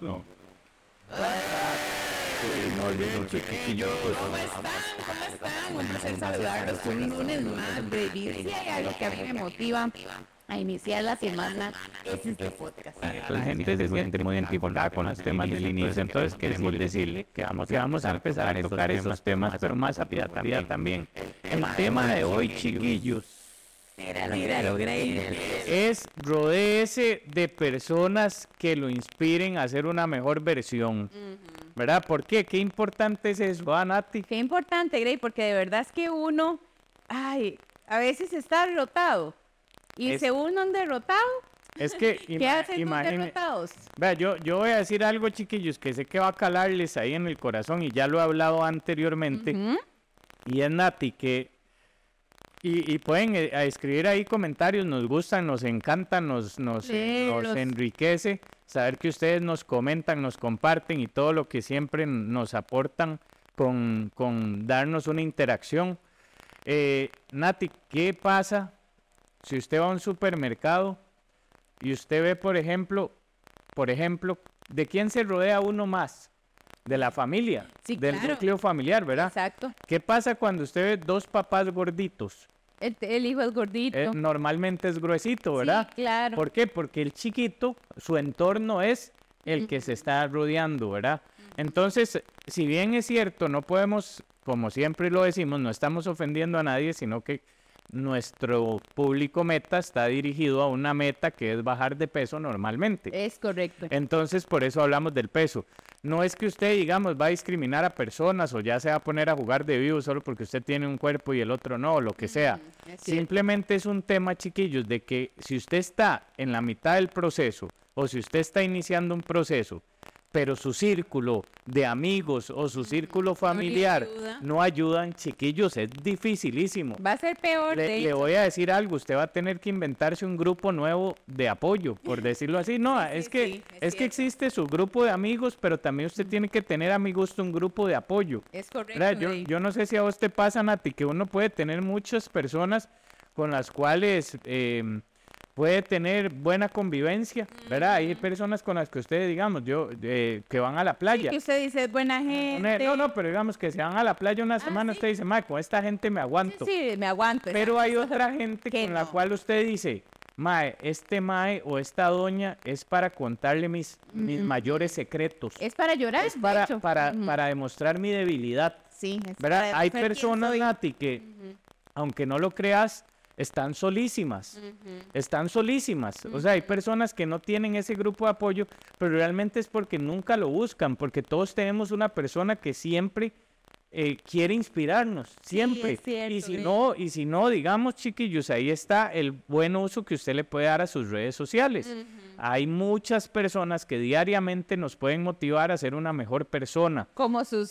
No. ¿Cómo están? ¿Cómo están? Un placer saludarlos un lunes más de vida. Si hay algo que a mí me motiva a iniciar la semana, es este podcast. La gente se siente muy identificada con los temas del inicio, entonces queremos decirle que vamos, que vamos a empezar a tocar esos temas, pero más a piedad también. El tema de hoy, chiquillos, Míralo, míralo, míralo. es rodeese de personas que lo inspiren a hacer una mejor versión. ¿Verdad? ¿Por qué? Qué importante es eso, ¿ah, Nati? Qué importante, Grey, porque de verdad es que uno, ay, a veces está derrotado. Y Es- según un derrotado, Es que ¿qué hacen los imagine- derrotados? Vea, yo, yo voy a decir algo, chiquillos, que sé que va a calarles ahí en el corazón y ya lo he hablado anteriormente. Y es Nati que... Y, y pueden eh, a escribir ahí comentarios, nos gustan, nos encantan, nos, nos, nos enriquece saber que ustedes nos comentan, nos comparten y todo lo que siempre nos aportan con, con darnos una interacción. Eh, Nati, ¿qué pasa si usted va a un supermercado y usted ve, por ejemplo, por ejemplo, ¿de quién se rodea uno más? De la familia, Sí, del claro. núcleo familiar, ¿verdad? Exacto. ¿Qué pasa cuando usted ve dos papás gorditos? El, el hijo es gordito. Eh, normalmente es gruesito, ¿verdad? Sí, claro. ¿Por qué? Porque el chiquito, su entorno es el que se está rodeando, ¿verdad? Entonces, si bien es cierto, no podemos, como siempre lo decimos, no estamos ofendiendo a nadie, sino que nuestro público meta está dirigido a una meta que es bajar de peso normalmente. Es correcto. Entonces, por eso hablamos del peso. No es que usted, digamos, va a discriminar a personas o ya se va a poner a jugar de vivo solo porque usted tiene un cuerpo y el otro no, o lo que sea. Es. Simplemente es un tema, chiquillos, de que si usted está en la mitad del proceso o si usted está iniciando un proceso, pero su círculo de amigos o su círculo familiar ayuda. no ayudan, chiquillos, es dificilísimo. Va a ser peor. Le, de le voy a decir algo, usted va a tener que inventarse un grupo nuevo de apoyo, por decirlo así. No, Sí, es que sí, es es que existe su grupo de amigos, pero también usted tiene que tener a mi gusto un grupo de apoyo. Es correcto. Yo, yo no sé si a vos te pasa, Nati, que uno puede tener muchas personas con las cuales em, puede tener buena convivencia, ¿verdad? Hay personas con las que ustedes, digamos, yo, eh, que van a la Sí, playa. que usted dice es buena gente. No, no, pero digamos que se van a la playa una semana, sí. usted dice, ma, con esta gente me Sí, aguanto. sí, me aguanto. Pero hay otra gente con la cual usted dice, mae, este mae o esta doña es para contarle mis, mis mayores secretos. Es para llorar, Es de para, hecho. para, para demostrar mi debilidad. Sí, es ¿Verdad? para Hay personas. Nati, que aunque no lo creas, están solísimas. Están solísimas. O sea, hay personas que no tienen ese grupo de apoyo, pero realmente es porque nunca lo buscan, porque todos tenemos una persona que siempre eh, quiere inspirarnos, siempre. cierto, y si no, y si no, digamos, chiquillos, ahí está el buen uso que usted le puede dar a sus redes sociales. Hay muchas personas que diariamente nos pueden motivar a ser una mejor persona. Como sus,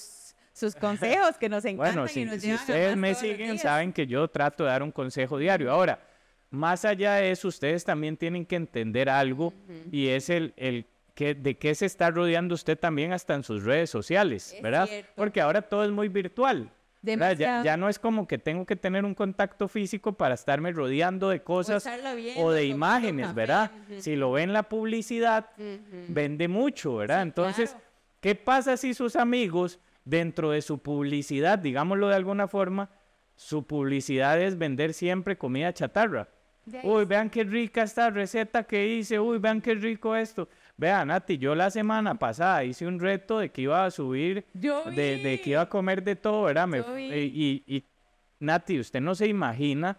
sus consejos que nos encantan Bueno, y si, nos si ustedes me siguen, saben que yo trato de dar un consejo diario. Ahora, más allá de eso, ustedes también tienen que entender algo y es el, el que, de qué se está rodeando usted también hasta en sus redes sociales, Es ¿verdad? cierto. Porque ahora todo es muy virtual. Ya, ya no es como que tengo que tener un contacto físico para estarme rodeando de cosas o viendo, de imágenes, ¿verdad? Si lo ve en la publicidad, vende mucho, ¿verdad? Entonces, claro. ¿qué pasa si sus amigos, dentro de su publicidad, digámoslo de alguna forma, su publicidad es vender siempre comida chatarra? Uy, vean qué rica esta receta que hice, uy, vean qué rico esto. Vean, Nati, yo la semana pasada hice un reto de que iba a subir, Yo de, de que iba a comer de todo, ¿verdad? Me- eh, y, y, Nati, usted no se imagina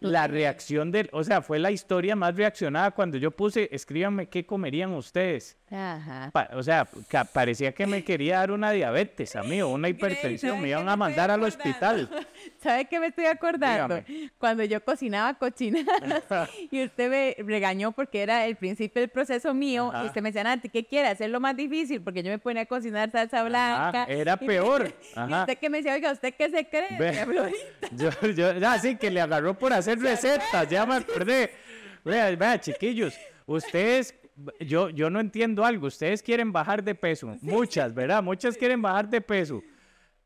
el la de- reacción del, o sea, fue la historia más reaccionada cuando yo puse, escríbanme qué comerían ustedes. Ajá. Pa- o sea, parecía que me quería dar una diabetes a mí o una hipertensión, ¿sabe me iban a mandar al hospital. ¿Sabe qué me estoy acordando? Dígame. Cuando yo cocinaba cochinadas y usted me regañó porque era el principio del proceso mío Ajá. y usted me decía, Nati, ¿qué quiere? Hacerlo más difícil porque yo me ponía a cocinar salsa blanca. era peor. Y Ajá. usted que me decía, oiga, ¿usted qué se cree? Ve. doña Florita?" Yo, yo, ya sí, que le agarró por hacer recetas, ya me acordé. Vea, vea, chiquillos, ustedes, yo, yo no entiendo algo, ustedes quieren bajar de peso, muchas, ¿verdad? Muchas quieren bajar de peso.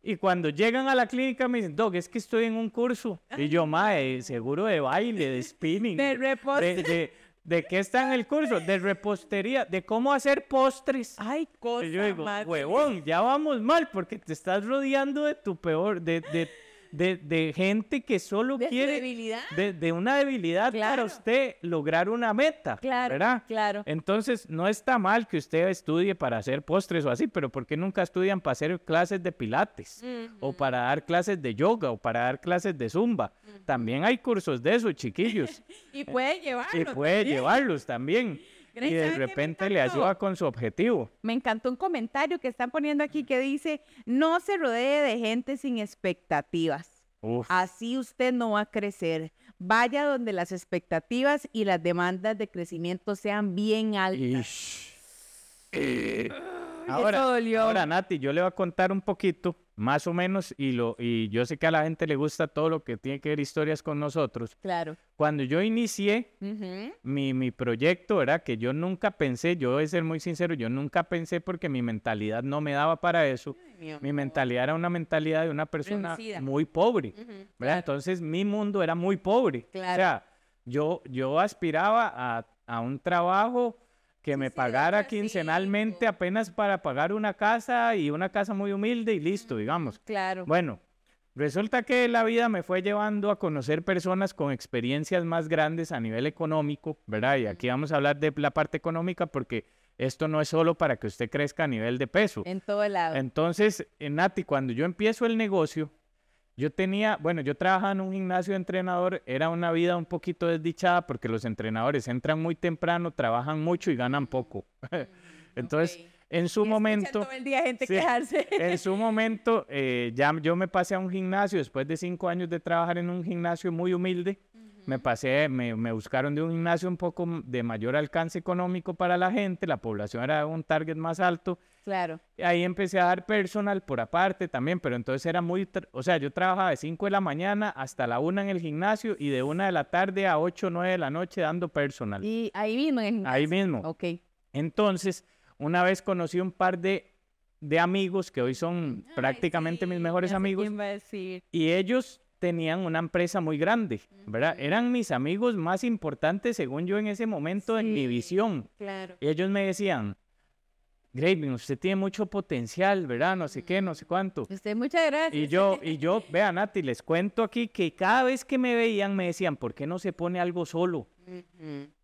Y cuando llegan a la clínica me dicen, Doc, es que estoy en un curso. Y yo, mae, seguro de baile, de spinning. De reposo. de, de- ¿De qué está en el curso? De repostería, de cómo hacer postres. Ay, cosa Y yo digo, más huevón, ya vamos mal porque te estás rodeando de tu peor, de, de, de, de gente que solo de quiere debilidad. de, de una debilidad para Claro. usted lograr una meta, Claro, ¿verdad? claro. Entonces, no está mal que usted estudie para hacer postres o así, pero ¿por qué nunca estudian para hacer clases de pilates? O para dar clases de yoga o para dar clases de zumba. También hay cursos de eso, chiquillos. Y puede y llevarlo. puede también. llevarlos también. Grace, Y de ¿sabe qué me repente le ayuda con su objetivo. Me encantó un comentario que están poniendo aquí que dice, no se rodee de gente sin expectativas. Uf. Así usted no va a crecer. Vaya donde las expectativas y las demandas de crecimiento sean bien altas. Eh, Ahora, ahora, Nati, yo le voy a contar un poquito, más o menos, y, lo, y yo sé que a la gente le gusta todo lo que tiene que ver historias con nosotros. Claro. Cuando yo inicié mi, mi proyecto, ¿verdad? Que yo nunca pensé, yo voy a ser muy sincero, yo nunca pensé porque mi mentalidad no me daba para eso. Mi mentalidad era una mentalidad de una persona Reducida. muy pobre, ¿verdad? claro. Entonces mi mundo era muy pobre. O Claro. sea, yo, yo aspiraba a, a un trabajo que me sí, pagara otro quincenalmente apenas para pagar una casa y una casa muy humilde y listo, digamos. Claro. Bueno, resulta que la vida me fue llevando a conocer personas con experiencias más grandes a nivel económico, ¿verdad? Y aquí vamos a hablar de la parte económica porque esto no es solo para que usted crezca a nivel de peso. En todo lado. Entonces, eh, Nati, cuando yo empiezo el negocio, yo tenía, bueno, yo trabajaba en un gimnasio de entrenador, era una vida un poquito desdichada porque los entrenadores entran muy temprano, trabajan mucho y ganan poco. Entonces, Ok. en su momento, todo el día gente Sí. en su momento, eh, ya yo me pasé a un gimnasio, después de cinco años de trabajar en un gimnasio muy humilde, me pasé, me, me buscaron de un gimnasio un poco de mayor alcance económico para la gente, la población era un target más alto, Claro. y ahí empecé a dar personal por aparte también, pero entonces era muy, o sea, yo trabajaba de 5 de la mañana hasta la 1 en el gimnasio y de 1 de la tarde a 8 o 9 de la noche dando personal. Y ahí mismo. En el Ahí mismo. Ok. Entonces, una vez conocí un par de, de amigos que hoy son Ay, prácticamente mis mejores amigos quién va a decir. y ellos tenían una empresa muy grande, ¿verdad? Eran mis amigos más importantes según yo en ese momento en mi visión. Claro. Y ellos me decían, Graving, usted tiene mucho potencial, ¿verdad? No sé qué, no sé cuánto. Usted, muchas gracias. Y yo, y yo, vean, Nati, les cuento aquí que cada vez que me veían me decían, ¿por qué no se pone algo solo?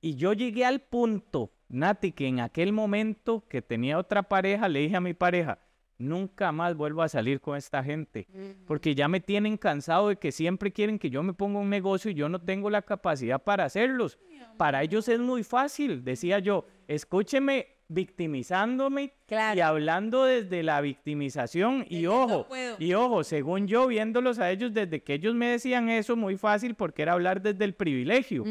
Y yo llegué al punto, Nati, que en aquel momento que tenía otra pareja, le dije a mi pareja, nunca más vuelvo a salir con esta gente, porque ya me tienen cansado de que siempre quieren que yo me ponga un negocio y yo no tengo la capacidad para hacerlos. Para ellos es muy fácil, decía yo, escúcheme victimizándome Claro. y hablando desde la victimización y ojo, y ojo, según yo viéndolos a ellos desde que ellos me decían eso muy fácil porque era hablar desde el privilegio.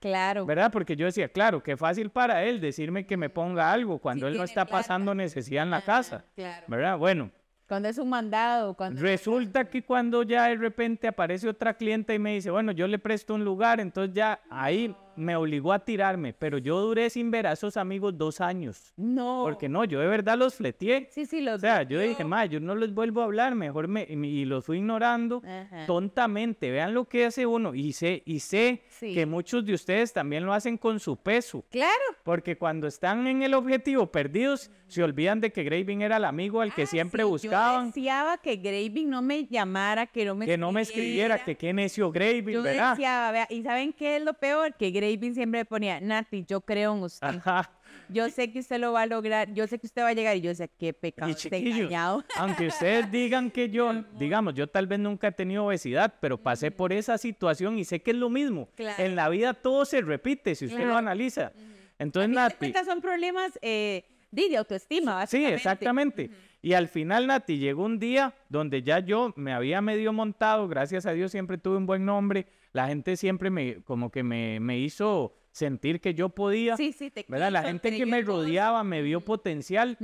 Claro. ¿Verdad? Porque yo decía, claro, qué fácil para él decirme que me ponga algo cuando Sí él no está plata. pasando necesidad en la casa. Claro. ¿Verdad? Bueno, Cuando es un mandado, cuando... resulta que cuando ya de repente aparece otra clienta y me dice, bueno, yo le presto un lugar, entonces ya ahí me obligó a tirarme, pero yo duré sin ver a esos amigos dos años. No. Porque no, yo de verdad los fleteé. Sí, sí, los O sea, yo dije, ma, yo no les vuelvo a hablar, mejor me, y, los fui ignorando Ajá. tontamente. Vean lo que hace uno. Y sé, y sé Sí. que muchos de ustedes también lo hacen con su peso. Claro. Porque cuando están en el objetivo perdidos, se olvidan de que Graving era el amigo al que Ah, siempre sí, buscaban, Yo deseaba que Graving no me llamara, que no me que no me escribiera, que qué necio Graving, Yo ¿verdad? deseaba, vea, ¿y saben qué es lo peor? Que Graving siempre me ponía, Nati, yo creo en usted. Ajá. Yo sé que usted lo va a lograr, yo sé que usted va a llegar. Y yo sé, qué pecado, engañado. aunque ustedes digan que yo, digamos, yo tal vez nunca he tenido obesidad, pero pasé por esa situación y sé que es lo mismo. Claro. En la vida todo se repite si usted lo analiza. Entonces, Al fin de Nati, son problemas eh, de, autoestima, Sí, básicamente. exactamente. Y al final, Nati, llegó un día donde ya yo me había medio montado, gracias a Dios siempre tuve un buen nombre, la gente siempre me, como que me, me hizo sentir que yo podía, Sí, sí, te ¿verdad? La gente que me rodeaba me vio potencial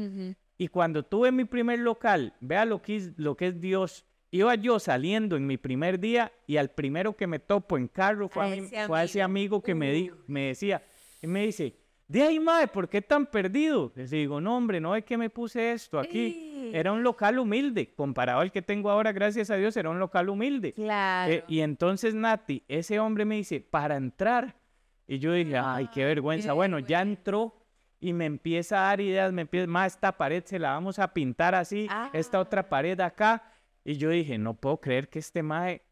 y cuando tuve mi primer local, vea lo que es, lo que es Dios. Iba yo saliendo en mi primer día y al primero que me topo en carro fue a, A mi- ese fue a ese amigo. amigo que me, dijo, me decía, y me dice, de ahí, mae, ¿por qué tan perdido? Les digo, no, hombre, no es que me puse esto aquí. Era un local humilde, comparado al que tengo ahora, gracias a Dios, era un local humilde. Claro. Eh, y entonces, Nati, ese hombre me dice, para entrar, Y yo dije, ay, qué vergüenza. Bueno, ya entró y me empieza a dar ideas, me empieza, más esta pared se la vamos a pintar así, esta otra Ah. pared acá. Y yo dije, no puedo creer que este mae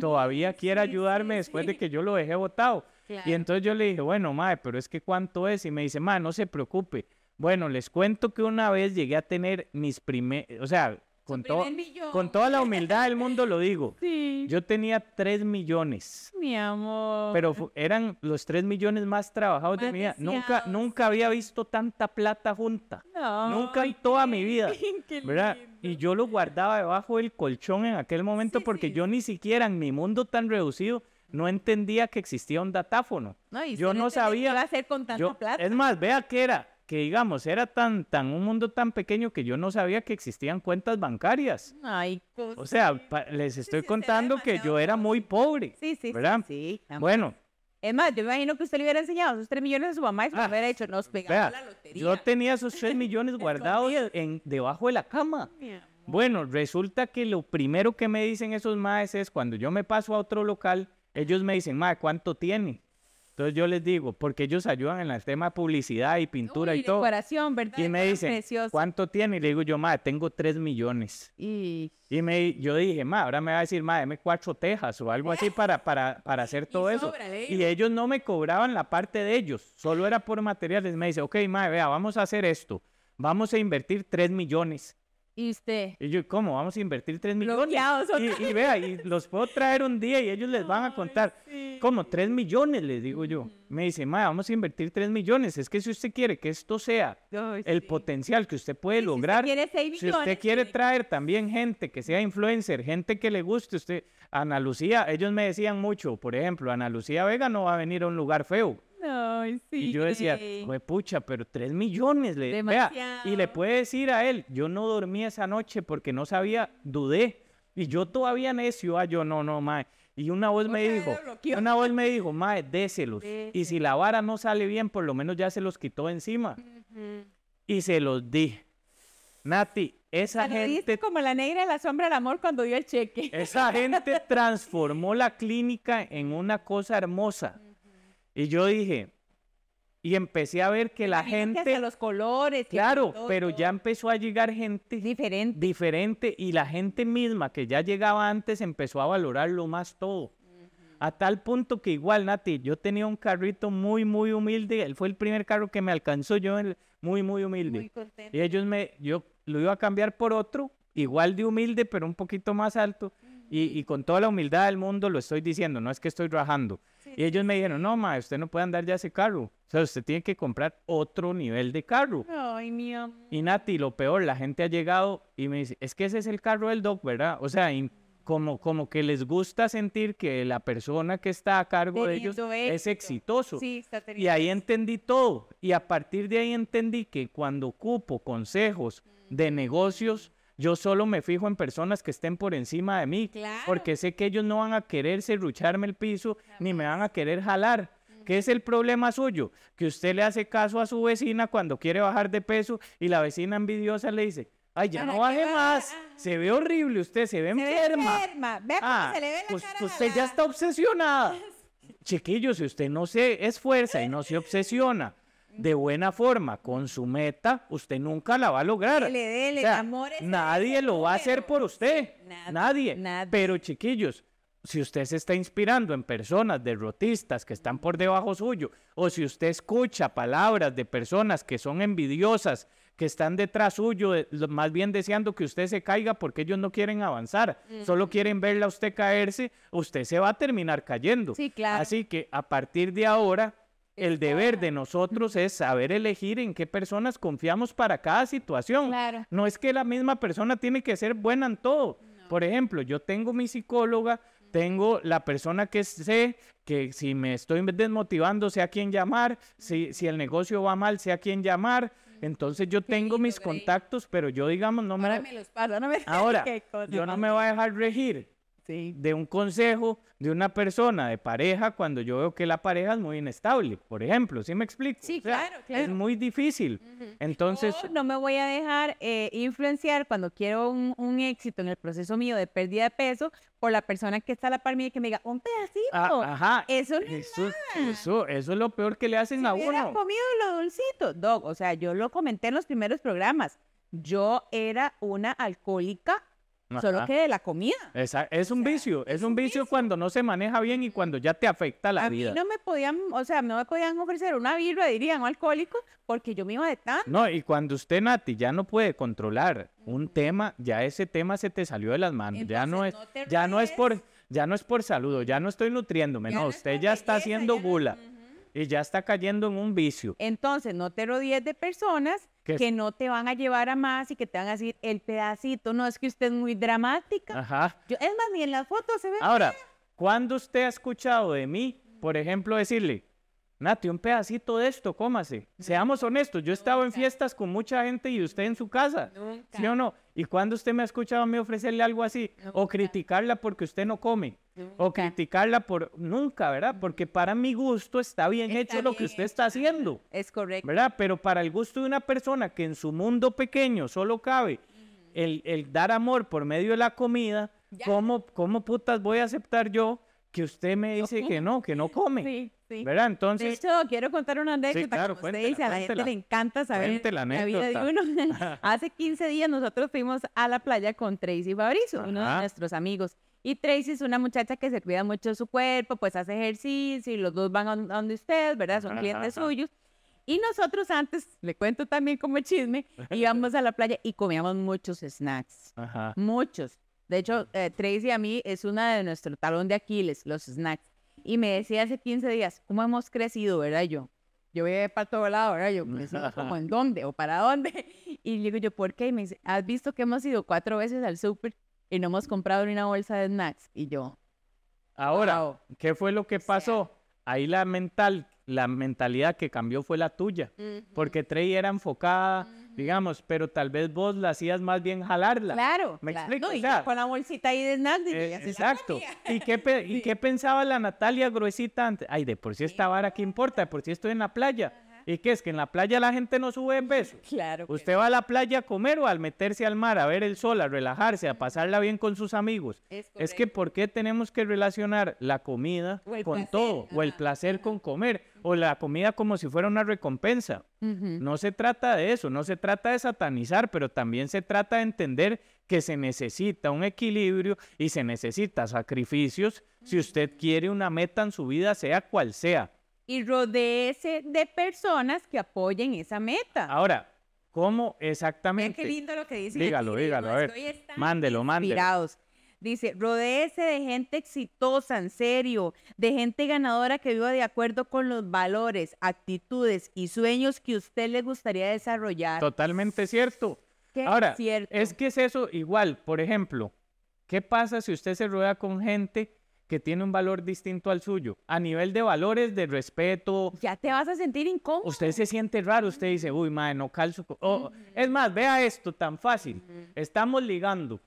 todavía quiera Sí, ayudarme sí, después sí. de que yo lo dejé botado. Y Claro. entonces yo le dije, bueno, mae, pero es que cuánto es. Y me dice, mae, no se preocupe. Bueno, les cuento que una vez llegué a tener mis primeros, o sea, con, millón. con toda la humildad del mundo lo digo. Sí, Yo tenía 3 millones, mi amor. pero eran los 3 millones más trabajados de Más mi vida. Nunca, nunca había visto tanta plata junta. No, Nunca en toda qué mi vida. qué ¿verdad? Y yo lo guardaba debajo del colchón en aquel momento Sí, porque sí, yo ni siquiera en mi mundo tan reducido no entendía que existía un datáfono. No, y yo no qué sabía- iba a hacer con tanta Yo- plata. es más, vea que era, que digamos, era tan, tan un mundo tan pequeño que yo no sabía que existían cuentas bancarias. Ay, O sea, les estoy sí, contando que yo era muy pobre. sí, sí, ¿verdad? sí, sí. Bueno, Es más, yo me imagino que usted le hubiera enseñado esos 3 millones a su mamá y su Ah, hubiera dicho, nos pegamos vea, la lotería. yo tenía esos 3 millones guardados en, debajo de la cama. Bueno, resulta que lo primero que me dicen esos maes es cuando yo me paso a otro local, ellos me dicen, mae, ¿cuánto tiene? Entonces yo les digo, porque elellos ayudan en el tema de publicidad y pintura Uy, y todo. decoración, ¿verdad? Y me dicen, precioso. ¿cuánto tiene? Y le digo yo, mae, tengo 3 millones. Y Y me, yo dije, ma, ahora me va a decir, ma, deme cuatro tejas o algo así para, para, para hacer todo eso. sobra, Y digo. ellos no me cobraban la parte de ellos, solo era por materiales. Me dice, ok, ma, vea, vamos a hacer esto. Vamos a invertir 3 millones. Y usted, Y yo, ¿cómo? Vamos a invertir 3 millones. Y, y vea, y los puedo traer un día y ellos les van a contar. ¿Cómo? 3 millones, les digo yo. Me dice, ma, vamos a invertir 3 millones. Es que si usted quiere que esto sea Ay, el sí. potencial que usted puede Sí, si usted lograr. quiere si usted quiere traer también gente que sea influencer, gente que le guste, usted, Ana Lucía, ellos me decían mucho, por ejemplo, Ana Lucía Vega no va a venir a un lugar feo. Ay, sí. Y yo decía, "Jue pucha, pero tres millones, le vea, y le puede decir a él, yo no dormí esa noche porque no sabía, dudé, y yo todavía necio, ah, yo no, no, mae. Y una voz me dijo, una voz me dijo, mae, déselos. Y si la vara no sale bien, por lo menos ya se los quitó encima. Y se los di. Nati, esa gente como la negra de la sombra del amor cuando dio el cheque. esa gente transformó la clínica en una cosa hermosa. Y yo dije, y empecé a ver que la que gente, los colores. claro, todo, pero todo. ya empezó a llegar gente diferente. diferente y la gente misma que ya llegaba antes empezó a valorarlo más todo. A tal punto que igual, Nati, yo tenía un carrito muy, muy humilde. Él fue el primer carro que me alcanzó yo, muy, muy humilde. Muy contento. Y ellos me, yo lo iba a cambiar por otro, igual de humilde, pero un poquito más alto. Y, y con toda la humildad del mundo lo estoy diciendo, no es que estoy rajando. Y ellos me dijeron, no, ma, usted no puede andar ya ese carro. O sea, usted tiene que comprar otro nivel de carro. Ay, mi amor. Y Nati, lo peor, la gente ha llegado y me dice, es que ese es el carro del doc, ¿verdad? O sea, como, como que les gusta sentir que la persona que está a cargo de ellos es exitoso. Sí, está Y ahí entendí todo. Y a partir de ahí entendí que cuando ocupo consejos de negocios, yo solo me fijo en personas que estén por encima de mí. Claro. Porque sé que ellos no van a querer serrucharme el piso, ni me van a querer jalar. ¿Qué es el problema suyo? Que usted le hace caso a su vecina cuando quiere bajar de peso y la vecina envidiosa le dice, ay, ya ¿Para no baje más, se ve horrible usted, se ve Se ve enferma. enferma. Vea cómo Ah, se le ve la pues cara. usted ya está obsesionada. Chiquillo, si usted no se esfuerza y no se obsesiona de buena forma con su meta, usted nunca la va a lograr. Dele, dele, O sea, nadie lo va a hacer por usted. nada, nadie. Pero chiquillos, si usted se está inspirando en personas derrotistas que están por debajo suyo, o si usted escucha palabras de personas que son envidiosas, que están detrás suyo, lo- más bien deseando que usted se caiga porque ellos no quieren avanzar, solo quieren verla a usted caerse, usted se va a terminar cayendo. Sí, claro. Así que a partir de ahora, el deber de nosotros es saber elegir en qué personas confiamos para cada situación. Claro. No es que la misma persona tiene que ser buena en todo. Por ejemplo, yo tengo mi psicóloga, tengo la persona que sé que si me estoy desmotivando, sé a quién llamar, si, si el negocio va mal, sé a quién llamar. Entonces yo tengo mis contactos, pero yo digamos no me... Ahora me los paso, no me Ahora, yo no me voy a dejar regir Sí. de un consejo de una persona de pareja cuando yo veo que la pareja es muy inestable, por ejemplo, ¿sí me explico? Sí, O sea, claro, claro. Es muy difícil. Entonces, Yo no me voy a dejar eh, influenciar cuando quiero un, un éxito en el proceso mío de pérdida de peso por la persona que está a la par mía y que me diga, un pedacito. ah, ajá, Eso no es eso, eso, eso es lo peor que le hacen Si a uno. comido lo dulcito, Doc, o sea, yo lo comenté en los primeros programas. Yo era una alcohólica, solo Ajá. que de la comida. Esa- es un sea, vicio, es un vicio cuando no se maneja bien y cuando ya te afecta la a mí vida. no me podían, o sea, no me podían ofrecer una birra, dirían, o alcohólico, porque yo me iba de tan. No, y cuando usted, Nati, ya no puede controlar un tema, ya ese tema se te salió de las manos. ya no es, Entonces, no ya no es por, ya no es por saludo, ya no estoy nutriéndome, Ya no, es usted ya está haciendo ya no- gula y ya está cayendo en un vicio. Entonces, no te rodees de personas Que- que no te van a llevar a más y que te van a decir el pedacito. No, es que usted es muy dramática. Ajá. Yo, es más, ni en las fotos se ve. Ahora, ¿cuándo usted ha escuchado de mí, por ejemplo, decirle, Nati, un pedacito de esto, cómase? Seamos honestos, yo he estado en fiestas con mucha gente y usted en su casa. Nunca. ¿Sí o no? ¿Y cuándo usted me ha escuchado a mí ofrecerle algo así? O criticarla porque usted no come. O criticarla por... Nunca, ¿verdad? Porque para mi gusto está bien Está hecho lo que usted está haciendo. Es correcto. ¿Verdad? Pero para el gusto de una persona que en su mundo pequeño solo cabe el, el dar amor por medio de la comida. ¿cómo, ¿cómo putas voy a aceptar yo que usted me dice que no, que no come? Sí, sí. ¿Verdad? De Entonces, hecho, quiero contar una anécdota. claro, como usted dice, a la gente le encanta saber la la vida de uno. Hace 15 días nosotros fuimos a la playa con Tracy Fabricio, uno de nuestros amigos. Y Tracy es una muchacha que se cuida mucho de su cuerpo, pues hace ejercicio y los dos van a donde ustedes, ¿verdad? Son clientes ajá. suyos. Y nosotros antes, le cuento también como chisme, íbamos a la playa y comíamos muchos snacks. ajá. Muchos. De hecho, eh, Tracy a mí es una de nuestro talón de Aquiles, los snacks. Y me decía hace 15 días, ¿cómo hemos crecido, verdad? Yo, yo voy para todo lado, ¿verdad? Yo, crecido como en dónde o para dónde. Y le digo yo, ¿por qué? Y me dice, ¿has visto que hemos ido cuatro veces al súper y no hemos comprado ni una bolsa de snacks? Y yo, Ahora, Wow. ¿qué fue lo que pasó? Ahí la mental, la mentalidad que cambió fue la tuya. Porque Trey era enfocada, digamos, pero tal vez vos la hacías más bien jalarla. claro. ¿Me claro. explico? No, O sea, con la bolsita ahí de yo Eh, exacto. ¿Y qué, ¿Y qué pensaba la Natalia gruesita antes? Ay, de por sí esta vara, ¿qué importa? De por sí estoy en la playa. ¿Y qué es? Que en la playa la gente no sube en peso. Claro. que ¿Usted va a la playa a comer o al meterse al mar, a ver el sol, a relajarse, a pasarla bien con sus amigos? Es Es que ¿por qué tenemos que relacionar la comida con placer, todo? O el ajá, placer con comer. O la comida como si fuera una recompensa. No se trata de eso, no se trata de satanizar, pero también se trata de entender que se necesita un equilibrio y se necesita sacrificios si usted quiere una meta en su vida, sea cual sea. Y rodeese de personas que apoyen esa meta. Ahora, ¿cómo exactamente? qué lindo lo que dice. Dígalo, dígalo, a ver. Mándelo, mándelo. Inspirados. Dice, rodeese de gente exitosa, en serio, de gente ganadora que viva de acuerdo con los valores, actitudes y sueños que usted le gustaría desarrollar. Totalmente cierto. Ahora, cierto. es que es eso igual, por ejemplo, ¿qué pasa si usted se rodea con gente que tiene un valor distinto al suyo? A nivel de valores, de respeto, Ya te vas a sentir incómodo. usted se siente raro, usted dice, uy, madre, no calzo. co-". O, es más, vea esto tan fácil. Estamos ligando.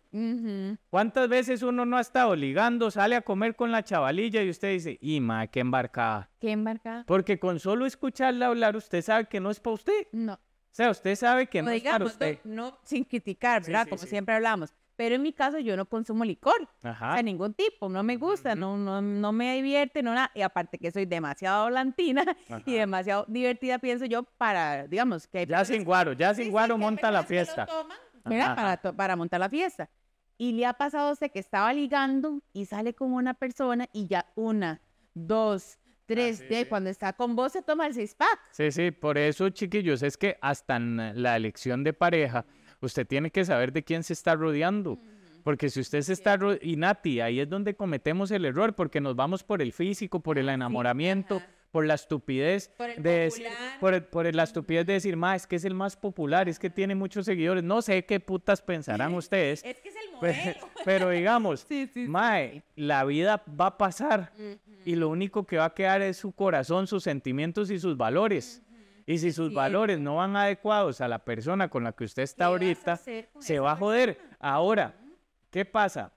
¿Cuántas veces uno no ha estado ligando, sale a comer con la chavalilla y usted dice, y madre, qué embarcada? ¿Qué embarcada? Porque con solo escucharla hablar, usted sabe que no es para usted. No. O sea, usted sabe que no es para usted. no, no sin criticar, Sí, ¿verdad? sí, Como sí. siempre hablamos. Pero en mi caso yo no consumo licor. O Ajá. sea, ningún tipo, no me gusta, no, no, no me divierte, no nada. Y aparte que soy demasiado volantina Ajá. y demasiado divertida, pienso yo, para, digamos, que Ya sin guaro, ya sin guaro monta la fiesta. toman, ¿verdad? Para, to- para montar la fiesta. Y le ha pasado usted que estaba ligando y sale con una persona y ya una, dos, tres, sí, de sí. cuando está con vos se toma el seis pack. Sí, sí, por eso, chiquillos, es que hasta en la elección de pareja, usted tiene que saber de quién se está rodeando. Porque si usted se está... Y Nati, ahí es donde cometemos el error, porque nos vamos por el físico, por el enamoramiento, por la estupidez Por el de decir, por, por la estupidez de decir, ma, es que es el más popular, es que tiene muchos seguidores. No sé qué putas pensarán ustedes, Es que es el modelo. pero digamos, Sí, sí, sí, mae, la vida va a pasar y lo único que va a quedar es su corazón, sus sentimientos y sus valores. Y si sus valores no van adecuados a la persona con la que usted está ¿Qué vas a ahorita, se va a joder. Ahora, ¿qué pasa?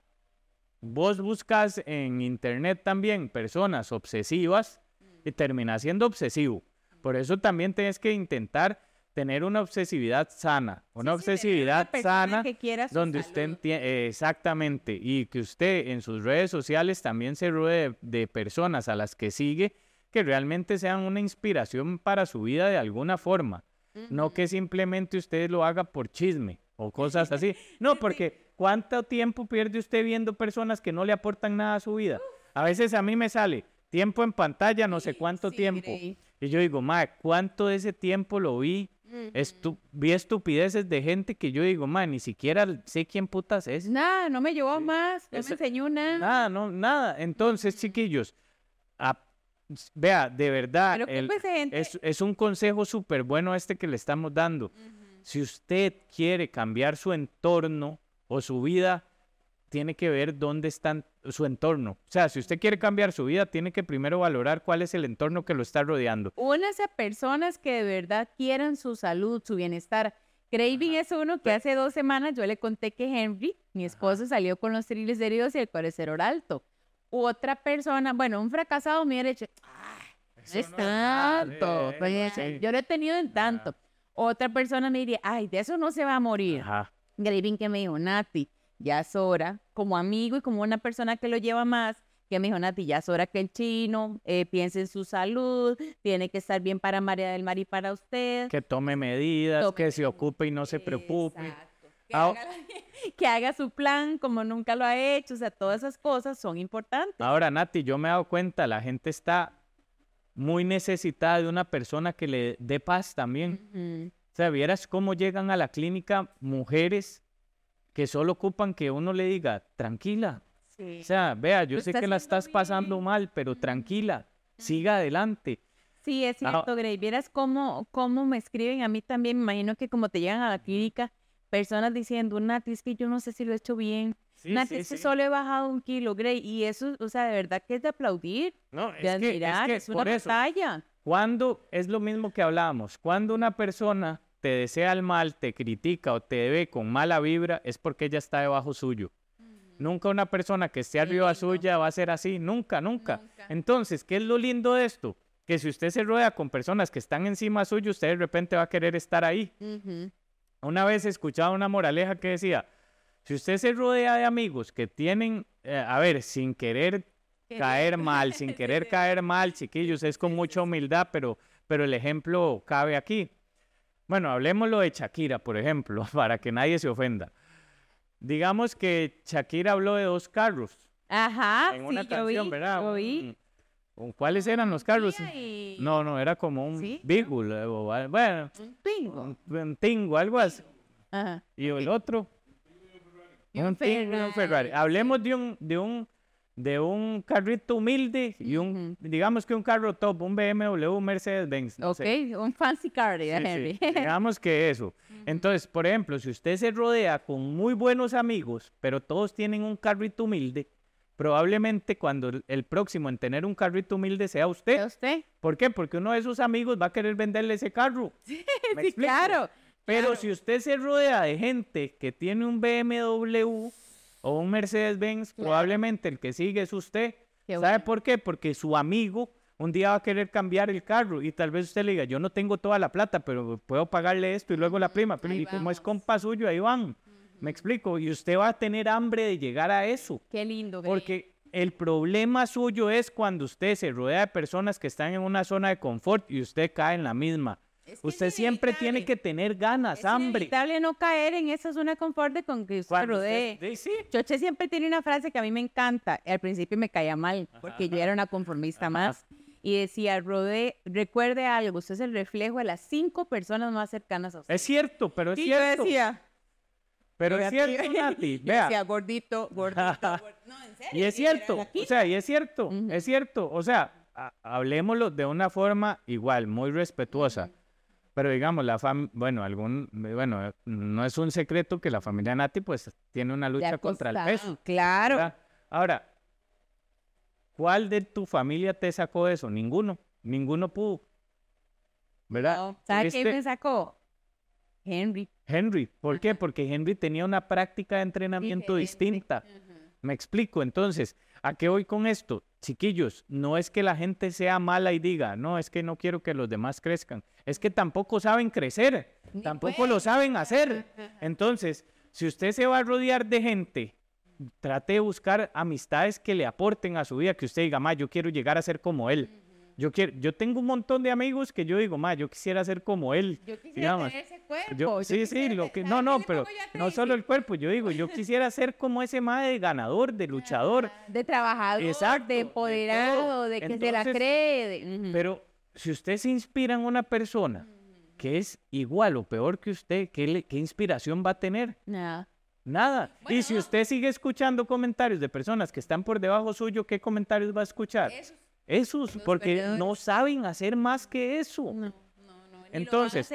Vos buscas en internet también personas obsesivas y terminas siendo obsesivo. Por eso también tienes que intentar tener una obsesividad sana, una Sí, sí, tener obsesividad sana que quiera su donde usted entiende exactamente y que usted en sus redes sociales también se rodee de personas a las que sigue que realmente sean una inspiración para su vida de alguna forma, no que simplemente usted lo haga por chisme o cosas así. No, porque ¿cuánto tiempo pierde usted viendo personas que no le aportan nada a su vida? A veces a mí me sale tiempo en pantalla, no sé cuánto Sí, tiempo. Grey. Y yo digo, mae, ¿cuánto de ese tiempo lo vi? Estu- vi estupideces de gente que yo digo, mae, ni siquiera sé quién putas es. Nada, no me llevó más, no me enseñó nada. Nada, no, nada. Entonces, chiquillos, a- vea, de verdad, el- pues es, es un consejo súper bueno este que le estamos dando. Si usted quiere cambiar su entorno o su vida, tiene que ver dónde está su entorno. O sea, si usted quiere cambiar su vida, tiene que primero valorar cuál es el entorno que lo está rodeando. Únase a personas que de verdad quieran su salud, su bienestar. Craving es uno que hace dos semanas yo le conté que Henry, mi esposo, salió con los triglicéridos y el colesterol alto. Otra persona, bueno, un fracasado me hubiera dicho, "Ay, no es tanto. eh, pues, no sé". Yo lo he tenido en tanto. Otra persona me diría, ay, de eso no se va a morir. Ajá. Graving que me dijo, Nati, ya es hora, como amigo y como una persona que lo lleva más, que me dijo, Nati, ya es hora que el chino eh, piense en su salud, tiene que estar bien para María del Mar y para usted. Que tome medidas, que se ocupe y no se preocupe. Exacto. Que, Ah, haga, que haga su plan como nunca lo ha hecho, o sea, todas esas cosas son importantes. Ahora, Nati, yo me he dado cuenta, la gente está muy necesitada de una persona que le dé paz también. O sea, vieras cómo llegan a la clínica mujeres que solo ocupan que uno le diga, tranquila. Sí. O sea, vea, yo sé que la estás pasando mal, pero tranquila, siga adelante. Sí, es Ah. cierto, Grey. Vieras cómo, cómo me escriben a mí también. Me imagino que como te llegan a la clínica, personas diciendo, Nati, es que yo no sé si lo he hecho bien. Sí, Nati, sí, es que sí. solo he bajado un kilo, Grey. Y eso, o sea, de verdad que es de aplaudir, No, de es que, es admirar, que es, una batalla. Cuando es lo mismo que hablábamos, cuando una persona te desea el mal, te critica o te ve con mala vibra, es porque ella está debajo suyo. Nunca una persona que esté arriba suya va a ser así, nunca, nunca. Nunca. Entonces, ¿qué es lo lindo de esto? Que si usted se rodea con personas que están encima suyo, usted de repente va a querer estar ahí. Ujú. Una vez escuchaba una moraleja que decía, si usted se rodea de amigos que tienen, eh, a ver, sin querer caer mal, sin querer caer mal, chiquillos, es con mucha humildad, pero, pero el ejemplo cabe aquí. Bueno, hablemoslo de Shakira, por ejemplo, para que nadie se ofenda. Digamos que Shakira habló de dos carros Ajá, en sí, una yo canción, vi, ¿verdad? yo vi. ¿Cuáles eran los carros? Y No, no, era como un ¿Sí? Beagle, o bueno, un Twingo. un, un Tingo, algo así. Ajá. Y el otro, Y un Twingo y un Ferrari. Hablemos de un, de un, de un carrito humilde y un, digamos que un carro top, un BMW, un Mercedes-Benz. no Ok, sé. un fancy car Sí. Digamos que eso. Entonces, por ejemplo, si usted se rodea con muy buenos amigos, pero todos tienen un carrito humilde, probablemente cuando el- próximo en tener un carrito humilde sea ¿A usted. usted? ¿Por qué? Porque uno de sus amigos va a querer venderle ese carro. ¿Me Sí, claro. Pero claro. si usted se rodea de gente que tiene un BMW o un Mercedes-Benz, Claro. probablemente el que sigue es usted. Qué ¿Sabe bueno. por qué? Porque su amigo un día va a querer cambiar el carro y tal vez usted le diga, yo no tengo toda la plata, pero puedo pagarle esto y luego la prima. Pero ahí y como es compa suyo, ahí van. Me explico. Y usted va a tener hambre de llegar a eso. Qué lindo. Porque el problema suyo es cuando usted se rodea de personas que están en una zona de confort y usted cae en la misma. Es que Usted es siempre tiene que tener ganas, Es hambre. inevitable no caer en esa zona de confort de con que usted Cuando usted- rodee. Sí, sí. Choche siempre tiene una frase que a mí me encanta. Al principio me caía mal porque yo era una conformista más. Y decía, rodee, recuerde algo, usted es el reflejo de las cinco personas más cercanas a usted. Es cierto, pero es Y yo cierto. decía, pero es cierto, Nati. Vea. decía, gordito, gordito, gordito. No, en serio. Y es cierto, o sea, y es cierto, es cierto. O sea, ha- hablemoslo de una forma igual, muy respetuosa. Pero digamos, la fam bueno, algún, bueno, no es un secreto que la familia Nati pues tiene una lucha ha contra el peso. Claro. ¿verdad? Ahora, ¿cuál de tu familia te sacó eso? Ninguno, ninguno pudo. ¿Verdad? No, ¿Sabe quién Tuviste- me sacó? Henry. Henry, ¿por qué? Porque Henry tenía una práctica de entrenamiento distinta. Me explico, entonces, ¿a qué voy con esto? chiquillos, no es que la gente sea mala y diga, no, es que no quiero que los demás crezcan, es que tampoco saben crecer, tampoco lo saben hacer. Entonces, si usted se va a rodear de gente, trate de buscar amistades que le aporten a su vida, que usted diga, ma, yo quiero llegar a ser como él. Yo, quiero, yo tengo un montón de amigos que yo digo, ma, yo quisiera ser como él. Yo quisiera digamos. tener ese cuerpo. Yo- yo sí, sí, lo que, ¿sabe no, no, pero no solo el cuerpo, yo digo, yo quisiera ser como ese mae de ganador, de luchador, De trabajador, Exacto, de de empoderado, de, que se la cree. de- pero si usted se inspira en una persona que es igual o peor que usted, ¿qué, le- qué inspiración va a tener? Nada. Nada. y si usted sigue escuchando comentarios de personas que están por debajo suyo, ¿qué comentarios va a escuchar? Eso. Esos, Los porque perdedores. no saben hacer más que eso. No, no, no. Entonces.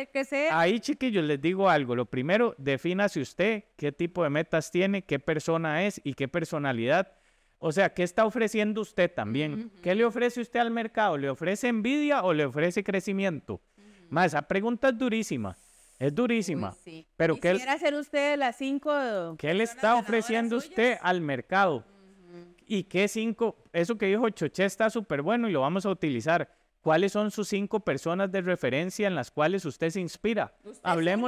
Ahí, chiquillos, les digo algo. Lo primero, defínase usted qué tipo de metas tiene, qué persona es y qué personalidad. O sea, ¿qué está ofreciendo usted también? ¿Qué le ofrece usted al mercado? ¿Le ofrece envidia o le ofrece crecimiento? Más, esa pregunta es durísima. Es durísima. Uy, sí. Pero ¿qué, ser usted las cinco. qué le está ofreciendo usted al mercado? ¿Y qué cinco? Eso que dijo Choché está súper bueno y lo vamos a utilizar. ¿Cuáles son sus cinco personas de referencia en las cuales usted se inspira? Usted es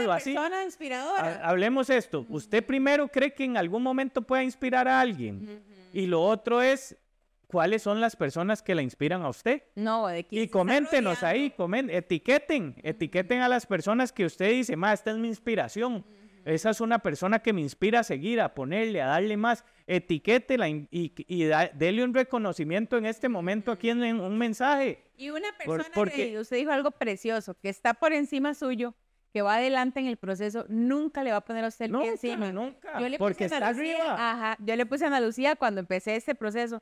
una así. persona inspiradora. Ha- Hablemos esto. ¿Usted primero cree que en algún momento pueda inspirar a alguien? Y lo otro es, ¿cuáles son las personas que la inspiran a usted? No, de Y coméntenos ahí, comen, etiqueten, etiqueten a las personas que usted dice, ma, esta es mi inspiración. Esa es una persona que me inspira a seguir, a ponerle, a darle más. Etiquétela y, y, da- dele un reconocimiento en este momento aquí en, en un mensaje. Y una Por- persona porque- que usted dijo algo precioso, que está por encima suyo, que va adelante en el proceso, nunca le va a poner a usted el pie Nunca, encima. nunca, Yo le porque puse está Lucía- arriba. Ajá, yo le puse a Ana Lucía cuando empecé este proceso.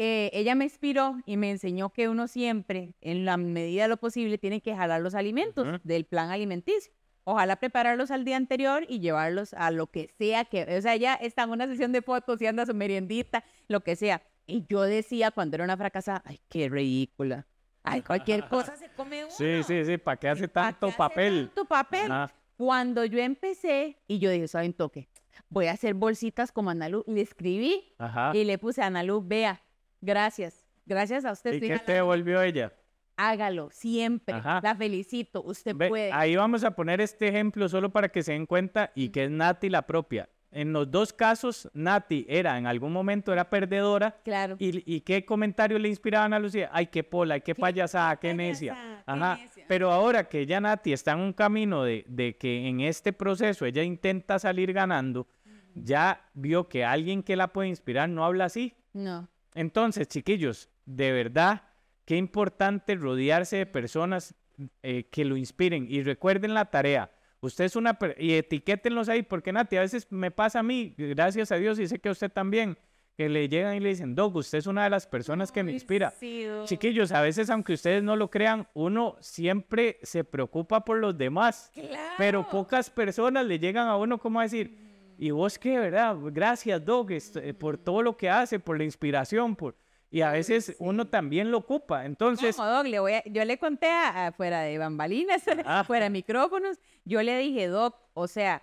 eh, ella me inspiró y me enseñó que uno siempre, en la medida de lo posible, tiene que jalar los alimentos del plan alimenticio. Ojalá prepararlos al día anterior y llevarlos a lo que sea que, o sea, ella está en una sesión de fotos y anda su meriendita, lo que sea. Y yo decía cuando era una fracasada, ay, qué ridícula. Ay, cualquier cosa se come uno. Sí, sí, sí, ¿para qué hace ¿Pa' tanto qué hace papel? tanto papel? Ajá. Cuando yo empecé y yo dije, ¿saben toque? Voy a hacer bolsitas como Analu. Le escribí Ajá. y le puse a Analu, vea, gracias. Gracias a usted. ¿Y qué te devolvió ella? Hágalo, siempre. Ajá. La felicito, usted Ve, puede. ahí vamos a poner este ejemplo solo para que se den cuenta y que es Nati la propia. En los dos casos, Nati era, en algún momento era perdedora. Claro. ¿Y, y qué comentarios le inspiraban a Lucía? Ay, qué pola, ay, qué payasada, qué necia. payasada, qué Ajá. necia. Pero ahora que ya Nati está en un camino de, de que en este proceso ella intenta salir ganando, ya vio que alguien que la puede inspirar no habla así. No. Entonces, chiquillos, de verdad, qué importante rodearse de personas eh, que lo inspiren. Y recuerden la tarea. Usted es una... Y etiquétenlos ahí, porque Nati, a veces me pasa a mí, gracias a Dios, y sé que a usted también, que le llegan y le dicen, Doc, usted es una de las personas que me inspira. Chiquillos, a veces, aunque ustedes no lo crean, uno siempre se preocupa por los demás, pero Claro. pocas personas le llegan a uno como a decir, ¿y vos qué, verdad? Gracias, Doc, est- eh, por todo lo que hace, por la inspiración, por... Y a veces uno también lo ocupa. Entonces, ¿Cómo, Doc? Le voy a- yo le conté a- afuera de bambalinas, Ah. fuera de micrófonos, yo le dije, Doc, o sea,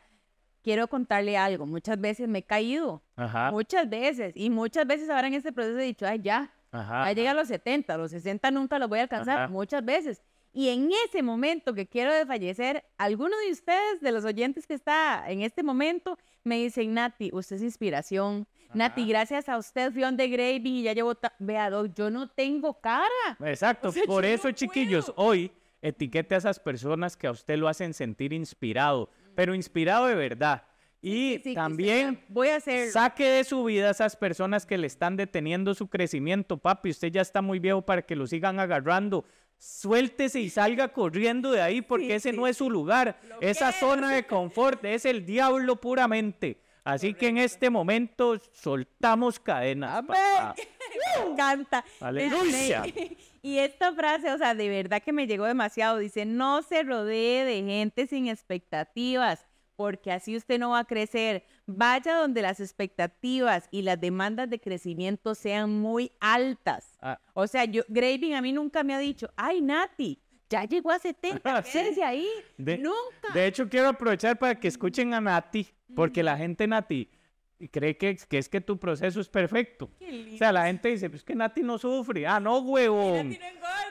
quiero contarle algo. Muchas veces me he caído, ajá, muchas veces, y muchas veces ahora en este proceso he dicho, ay, ya, ajá, ya llegué a los 70, a los 60 nunca los voy a alcanzar, Ajá. muchas veces. Y en ese momento que quiero de fallecer, alguno de ustedes, de los oyentes que está en este momento, me dicen, Nati, usted es inspiración. Nati, gracias a usted fui on the gravy y ya llevo, ta- vea, Doc, yo no tengo cara. Exacto. O sea, Por no eso, chiquillos, puedo. hoy etiquete a esas personas que a usted lo hacen sentir inspirado, pero inspirado de verdad. Y Sí, sí, que también voy a hacer Saque de su vida a esas personas que le están deteniendo su crecimiento, papi. Usted ya está muy viejo para que lo sigan agarrando. Suéltese y salga corriendo de ahí porque Sí, ese no es su lugar. Esa zona de confort es el diablo puramente. Así que en este momento soltamos cadenas. Amén. papá. me encanta. Aleluya. Y esta frase, o sea, de verdad que me llegó demasiado. Dice, no se rodee de gente sin expectativas, porque así usted no va a crecer. Vaya donde las expectativas y las demandas de crecimiento sean muy altas. Ah, O sea, yo, Graving a mí nunca me ha dicho, ay, Nati, ya llegó a 70, Sí. quédese ahí. De- nunca. De hecho, quiero aprovechar para que escuchen a Nati, porque la gente Nati cree que, que es que tu proceso es perfecto. O sea, la gente dice, pues que Nati no sufre. Ah, no, huevón.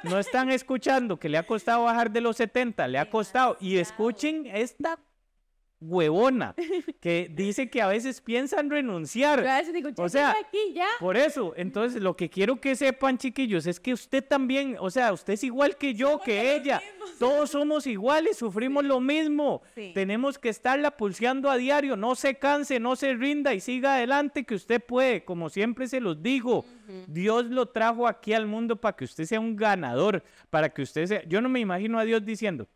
No están escuchando que le ha costado bajar de los 70, le ha costado. Y escuchen esta huevona que dice que a veces piensan renunciar. Yo a veces digo, O sea, aquí, ya. Por eso, entonces lo que quiero que sepan, chiquillos, es que usted también, o sea, usted es igual que yo, que ella. Todos somos iguales, sufrimos lo mismo. Sí. Tenemos que estarla pulseando a diario. No se canse, no se rinda y siga adelante, que usted puede. Como siempre se los digo, Dios lo trajo aquí al mundo para que usted sea un ganador, para que usted sea. Yo no me imagino a Dios diciendo.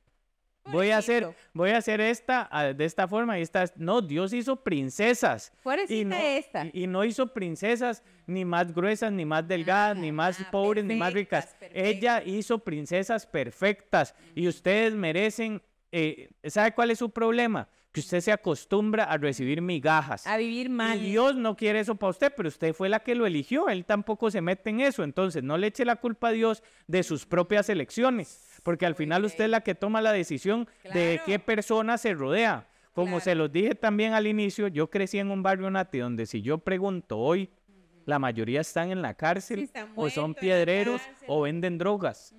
Voy a hacer, voy a hacer esta ah, de esta forma y esta. No, Dios hizo princesas. Y no, esta. y- y no hizo princesas ni más gruesas, ni más delgadas, ni más ah, pobres, ni más ricas. perfectas, Ella hizo princesas perfectas y ustedes merecen. eh, ¿Sabe cuál es su problema? Que usted se acostumbra a recibir migajas. A vivir mal. Y Dios no quiere eso para usted, pero usted fue la que lo eligió. Él tampoco se mete en eso. Entonces, no le eche la culpa a Dios de sus propias elecciones, porque al final usted es la que toma la decisión de qué persona se rodea. Como Claro. se los dije también al inicio, yo crecí en un barrio nati donde si yo pregunto hoy, la mayoría están en la cárcel Sí, o son piedreros o venden drogas.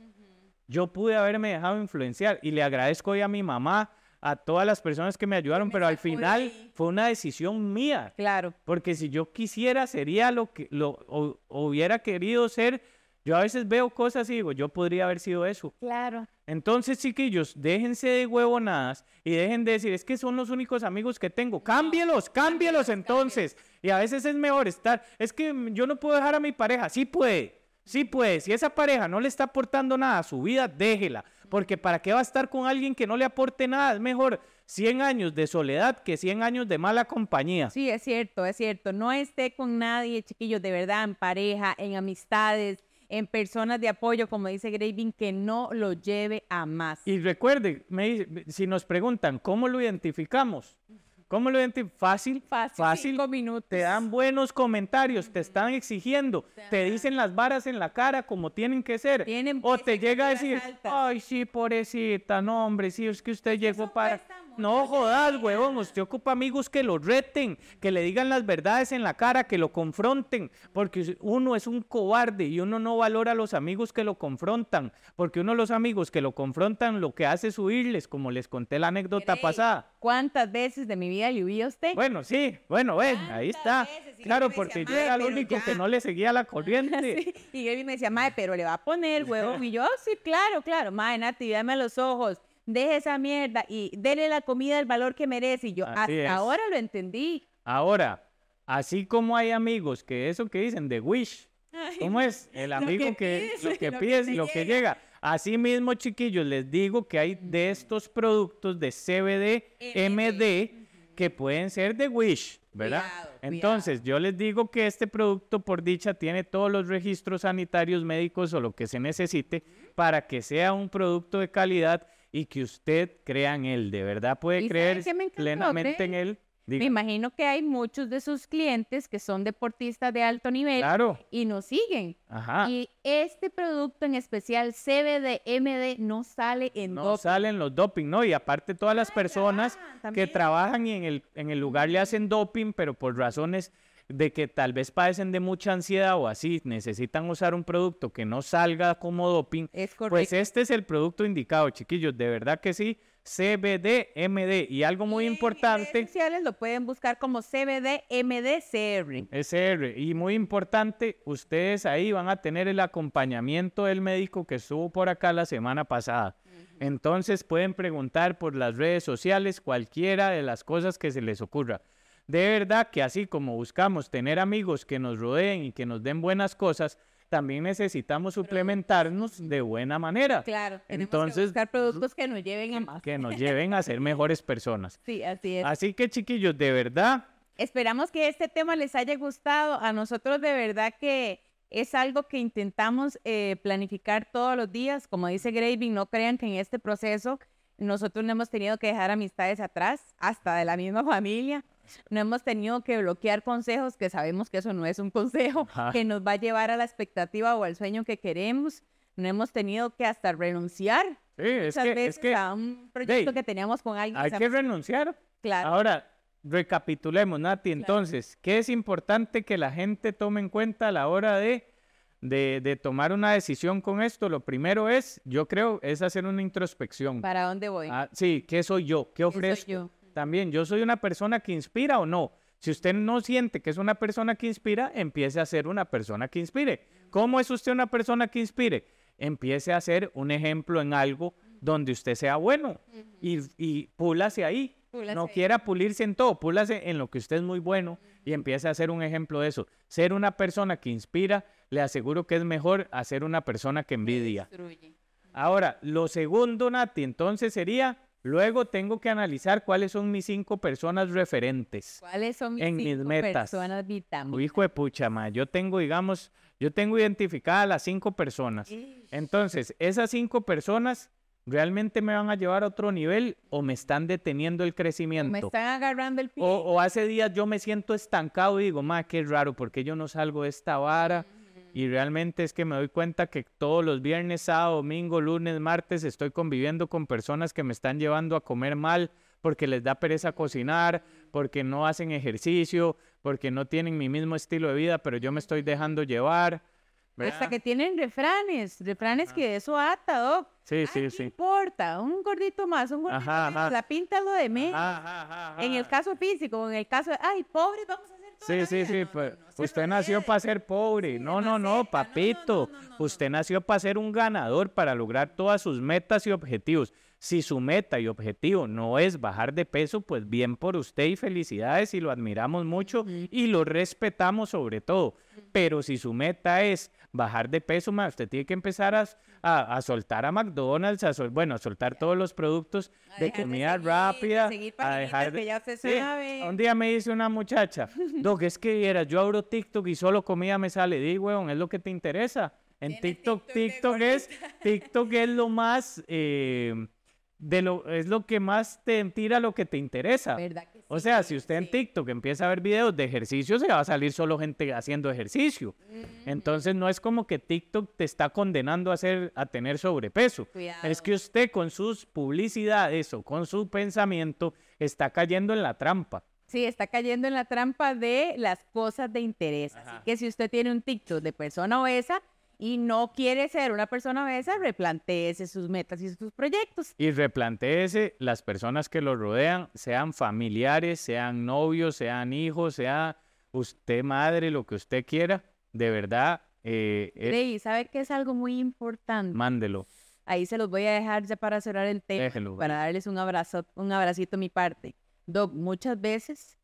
Yo pude haberme dejado influenciar y le agradezco hoy a mi mamá, a todas las personas que me ayudaron, me pero al final ahí. fue una decisión mía. Claro. Porque si yo quisiera, sería lo que lo, o- hubiera querido ser. Yo a veces veo cosas y digo, yo podría haber sido eso. Claro. Entonces, chiquillos, déjense de huevonadas y dejen de decir, es que son los únicos amigos que tengo. Cámbielos, cámbielos entonces. Y a veces es mejor estar, es que yo no puedo dejar a mi pareja. Sí puede, sí puede. Si esa pareja no le está aportando nada a su vida, déjela. Porque ¿para qué va a estar con alguien que no le aporte nada? Es mejor 100 años de soledad que 100 años de mala compañía. Sí, es cierto, es cierto. No esté con nadie, chiquillos, de verdad, en pareja, en amistades, en personas de apoyo, como dice Graving, que no lo lleve a más. Y recuerde, me dice- si nos preguntan, ¿cómo lo identificamos? ¿Cómo lo identificamos? Fácil, Fácil, cinco minutos. Te dan buenos comentarios, te están exigiendo, te dicen las varas en la cara como tienen que ser. Tienen o te llega a decir, altas. ay, sí, pobrecita, no, hombre, sí, es que usted llegó eso para... No jodas, huevón, usted ocupa amigos que lo reten, que le digan las verdades en la cara, que lo confronten, porque uno es un cobarde y uno no valora a los amigos que lo confrontan, porque uno de los amigos que lo confrontan lo que hace es huirles, como les conté la anécdota Grey, pasada. ¿Cuántas veces de mi vida le huí a usted? Bueno, sí, bueno, ven, ahí está. Claro, porque decía, yo era "Mae, el único que ya". no le seguía la corriente. Sí, Y Gaby me decía, mae, pero le va a poner huevo. Y yo, "Oh, sí, claro, claro. Mae, Nati, dame los ojos. Deje esa mierda y dele la comida el valor que merece. Y yo, Así hasta es. ahora lo entendí. Ahora, así como hay amigos que eso que dicen de Wish, ¿cómo es? El amigo que que, pides, lo que lo pides lo que llega. Así mismo, chiquillos, les digo que hay de estos productos de CBD, MD, que pueden ser de Wish, ¿verdad? Cuidado, Entonces, yo les digo que este producto, por dicha, tiene todos los registros sanitarios, médicos o lo que se necesite para que sea un producto de calidad y que usted crea en él. De verdad puede ¿Y sabe creer encantó, plenamente en él. Me imagino que hay muchos de sus clientes que son deportistas de alto nivel Claro, y nos siguen. ajá. Y este producto en especial, CBD, MD, no sale en No doping. salen los doping, ¿no? Y aparte todas las personas trabajan que trabajan y en el, en el lugar le hacen doping, pero por razones de que tal vez padecen de mucha ansiedad o así, necesitan usar un producto que no salga como doping, Es pues este es el producto indicado, chiquillos, de verdad que sí, CBD, MD. Y algo muy Y en redes importante, sociales lo pueden buscar como CBD, MD, CR. SR, y muy importante, ustedes ahí van a tener el acompañamiento del médico que estuvo por acá la semana pasada. Entonces pueden preguntar por las redes sociales cualquiera de las cosas que se les ocurra. De verdad que así como buscamos tener amigos que nos rodeen y que nos den buenas cosas, también necesitamos suplementarnos de buena manera. Claro, tenemos Entonces, que buscar productos que nos lleven a más. que nos lleven a ser mejores personas. Sí, así es. Así que chiquillos, de verdad, Esperamos que este tema les haya gustado. A nosotros de verdad que es algo que intentamos eh, planificar todos los días. Como dice Graving, no crean que en este proceso nosotros no hemos tenido que dejar amistades atrás, hasta de la misma familia. No hemos tenido que bloquear consejos, que sabemos que eso no es un consejo Ajá. que nos va a llevar a la expectativa o al sueño que queremos. No hemos tenido que hasta renunciar sí, es muchas que, veces es que a un proyecto que teníamos con alguien. hay que renunciar. claro, Ahora, recapitulemos, Nati. Entonces, ¿qué es importante que la gente tome en cuenta a la hora de, de, de tomar una decisión con esto? Lo primero es, yo creo, es hacer una introspección. ¿Para dónde voy? Ah, sí, ¿qué soy yo? ¿Qué ¿Qué soy ofrezco? yo? También, ¿yo soy una persona que inspira o no? Si usted no siente que es una persona que inspira, empiece a ser una persona que inspire. ¿Cómo es usted una persona que inspire? Empiece a ser un ejemplo en algo donde usted sea bueno y, y púlase ahí. Púlase no ahí. quiera pulirse en todo, púlase en lo que usted es muy bueno y empiece a ser un ejemplo de eso. Ser una persona que inspira, le aseguro que es mejor a ser una persona que envidia. Ahora, lo segundo, Nati, entonces sería, luego tengo que analizar cuáles son mis cinco personas referentes. ¿Cuáles son mis En mis cinco metas. personas vitaminas? Hijo de pucha, ma, yo tengo, digamos, yo tengo identificadas las cinco personas. Entonces, esas cinco personas realmente me van a llevar a otro nivel o me están deteniendo el Me crecimiento. están agarrando el pie. O, o hace días yo me siento estancado y digo, ma, qué raro, porque yo no salgo de esta vara. Y realmente es que me doy cuenta que todos los viernes, sábado, domingo, lunes, martes estoy conviviendo con personas que me están llevando a comer mal porque les da pereza cocinar, porque no hacen ejercicio, porque no tienen mi mismo estilo de vida, pero yo me estoy dejando llevar. Hasta ¿verdad? que tienen refranes, refranes que eso ata, Doc. Sí, Ay, sí, ¿qué sí. importa? Un gordito más, un gordito Ajá, ajá. la pinta lo de menos. Ajá, En el caso físico, en el caso de, ay, pobres, vamos a Sí, sí, sí, pues, usted nació para ser pobre. No, no, no, papito. Usted nació para ser un ganador, para lograr todas sus metas y objetivos. Si su meta y objetivo no es bajar de peso, pues bien por usted y felicidades y lo admiramos mucho y lo respetamos sobre todo. Pero si su meta es bajar de peso, ma, usted tiene que empezar a, a- a soltar a McDonald's, a sol- bueno, a soltar todos los productos A de comida seguir, rápida, seguir a dejar que de... ya usted Sí, sabe. Un día me dice una muchacha, Doc, es que vieras, yo abro TikTok y solo comida me sale. Di, weón, es lo que te interesa. En TikTok, TikTok TikTok es, TikTok es lo más, eh, de lo, es lo que más te tira lo que te interesa. ¿Verdad que O sea, si usted en. TikTok empieza a ver videos de ejercicio, se va a salir solo gente haciendo ejercicio. Entonces no es como que TikTok te está condenando a, hacer, a tener sobrepeso. Es Cuidado. que usted con sus publicidades o con su pensamiento está cayendo en la trampa. Sí, está cayendo en la trampa de las cosas de interés. Así que si usted tiene un TikTok de persona obesa y no quiere ser una persona obesa, replantéese sus metas y sus proyectos. Y replantéese las personas que lo rodean, sean familiares, sean novios, sean hijos, sea usted madre, lo que usted quiera, de verdad, eh, eh, Rey, ¿sabe qué es algo muy importante? mándelo. Ahí se los voy a dejar ya para cerrar el tema, Déjelo, para darles un abrazo, un abracito a mi parte. Doc, muchas veces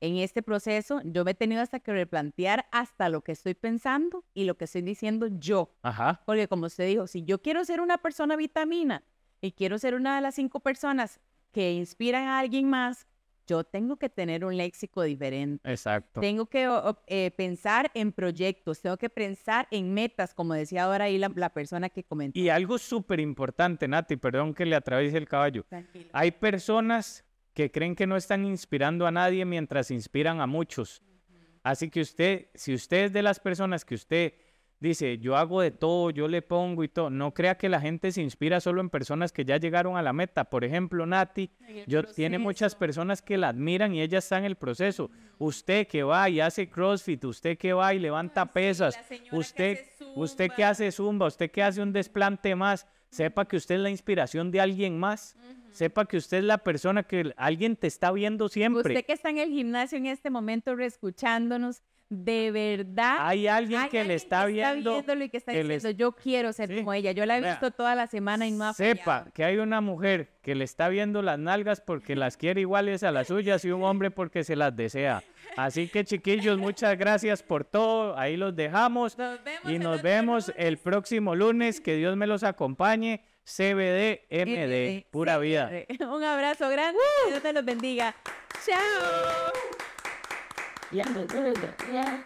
en este proceso yo me he tenido hasta que replantear hasta lo que estoy pensando y lo que estoy diciendo yo. Ajá. Porque como usted dijo, si yo quiero ser una persona vitamina y quiero ser una de las cinco personas que inspiran a alguien más, yo tengo que tener un léxico diferente. Exacto. Tengo que o- eh, pensar en proyectos, tengo que pensar en metas, como decía ahora ahí la, la persona que comentó. Y algo súper importante, Nati, perdón que le atraviese el caballo. Tranquilo. Hay personas que creen que no están inspirando a nadie mientras inspiran a muchos. Así que usted, si usted es de las personas que usted dice, yo hago de todo, yo le pongo y todo, no crea que la gente se inspira solo en personas que ya llegaron a la meta. Por ejemplo, Nati, yo, tiene muchas personas que la admiran y ella está en el proceso. Usted que va y hace CrossFit, usted que va y levanta pesas, usted, usted que hace zumba, usted que hace un desplante más, sepa que usted es la inspiración de alguien más. Sepa que usted es la persona que alguien te está viendo siempre. Usted que está en el gimnasio en este momento reescuchándonos, de verdad. Hay alguien hay que le alguien está que viendo. viéndolo y que está que le diciendo, yo quiero ser Sí. como ella. Yo la he visto toda la semana y no ha Sepa fallado. que hay una mujer que le está viendo las nalgas porque las quiere iguales a las suyas y un hombre porque se las desea. Así que chiquillos, muchas gracias por todo. Ahí los dejamos Nos vemos y nos vemos lunes. el próximo lunes. Que Dios me los acompañe. CBD MD, pura vida. Un abrazo grande. Dios te los bendiga. Chao. Yeah, yeah, yeah.